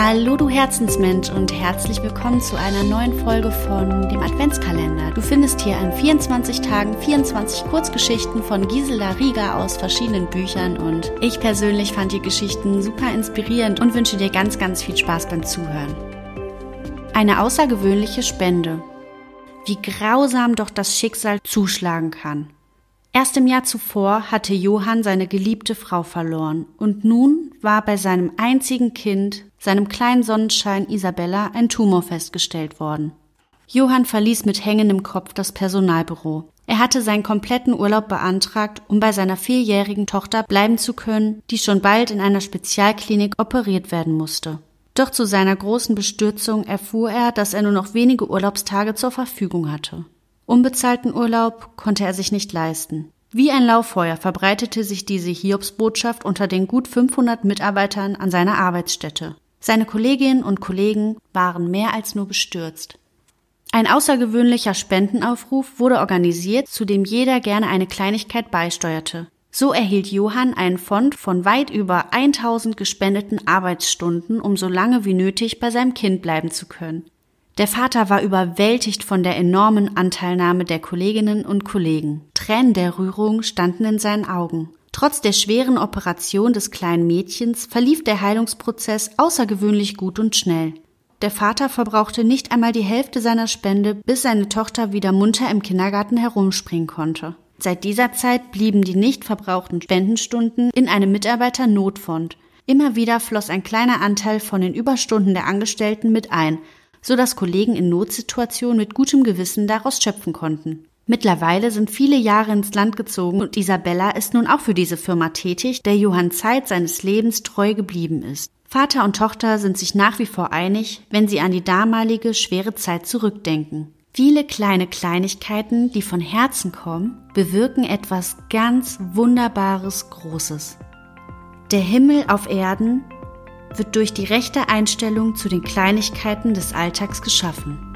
Hallo du Herzensmensch und herzlich willkommen zu einer neuen Folge von dem Adventskalender. Du findest hier an 24 Tagen 24 Kurzgeschichten von Gisela Rieger aus verschiedenen Büchern und ich persönlich fand die Geschichten super inspirierend und wünsche dir ganz, ganz viel Spaß beim Zuhören. Eine außergewöhnliche Spende. Wie grausam doch das Schicksal zuschlagen kann. Erst im Jahr zuvor hatte Johann seine geliebte Frau verloren und nun war bei seinem einzigen Kind, seinem kleinen Sonnenschein Isabella, ein Tumor festgestellt worden. Johann verließ mit hängendem Kopf das Personalbüro. Er hatte seinen kompletten Urlaub beantragt, um bei seiner vierjährigen Tochter bleiben zu können, die schon bald in einer Spezialklinik operiert werden musste. Doch zu seiner großen Bestürzung erfuhr er, dass er nur noch wenige Urlaubstage zur Verfügung hatte. Unbezahlten Urlaub konnte er sich nicht leisten. Wie ein Lauffeuer verbreitete sich diese Hiobsbotschaft unter den gut 500 Mitarbeitern an seiner Arbeitsstätte. Seine Kolleginnen und Kollegen waren mehr als nur bestürzt. Ein außergewöhnlicher Spendenaufruf wurde organisiert, zu dem jeder gerne eine Kleinigkeit beisteuerte. So erhielt Johann einen Fond von weit über 1000 gespendeten Arbeitsstunden, um so lange wie nötig bei seinem Kind bleiben zu können. Der Vater war überwältigt von der enormen Anteilnahme der Kolleginnen und Kollegen. Tränen der Rührung standen in seinen Augen. Trotz der schweren Operation des kleinen Mädchens verlief der Heilungsprozess außergewöhnlich gut und schnell. Der Vater verbrauchte nicht einmal die Hälfte seiner Spende, bis seine Tochter wieder munter im Kindergarten herumspringen konnte. Seit dieser Zeit blieben die nicht verbrauchten Spendenstunden in einem Mitarbeiternotfonds. Immer wieder floss ein kleiner Anteil von den Überstunden der Angestellten mit ein, so dass Kollegen in Notsituationen mit gutem Gewissen daraus schöpfen konnten. Mittlerweile sind viele Jahre ins Land gezogen und Isabella ist nun auch für diese Firma tätig, der Johann Zeit seines Lebens treu geblieben ist. Vater und Tochter sind sich nach wie vor einig, wenn sie an die damalige schwere Zeit zurückdenken. Viele kleine Kleinigkeiten, die von Herzen kommen, bewirken etwas ganz Wunderbares Großes. Der Himmel auf Erden wird durch die rechte Einstellung zu den Kleinigkeiten des Alltags geschaffen.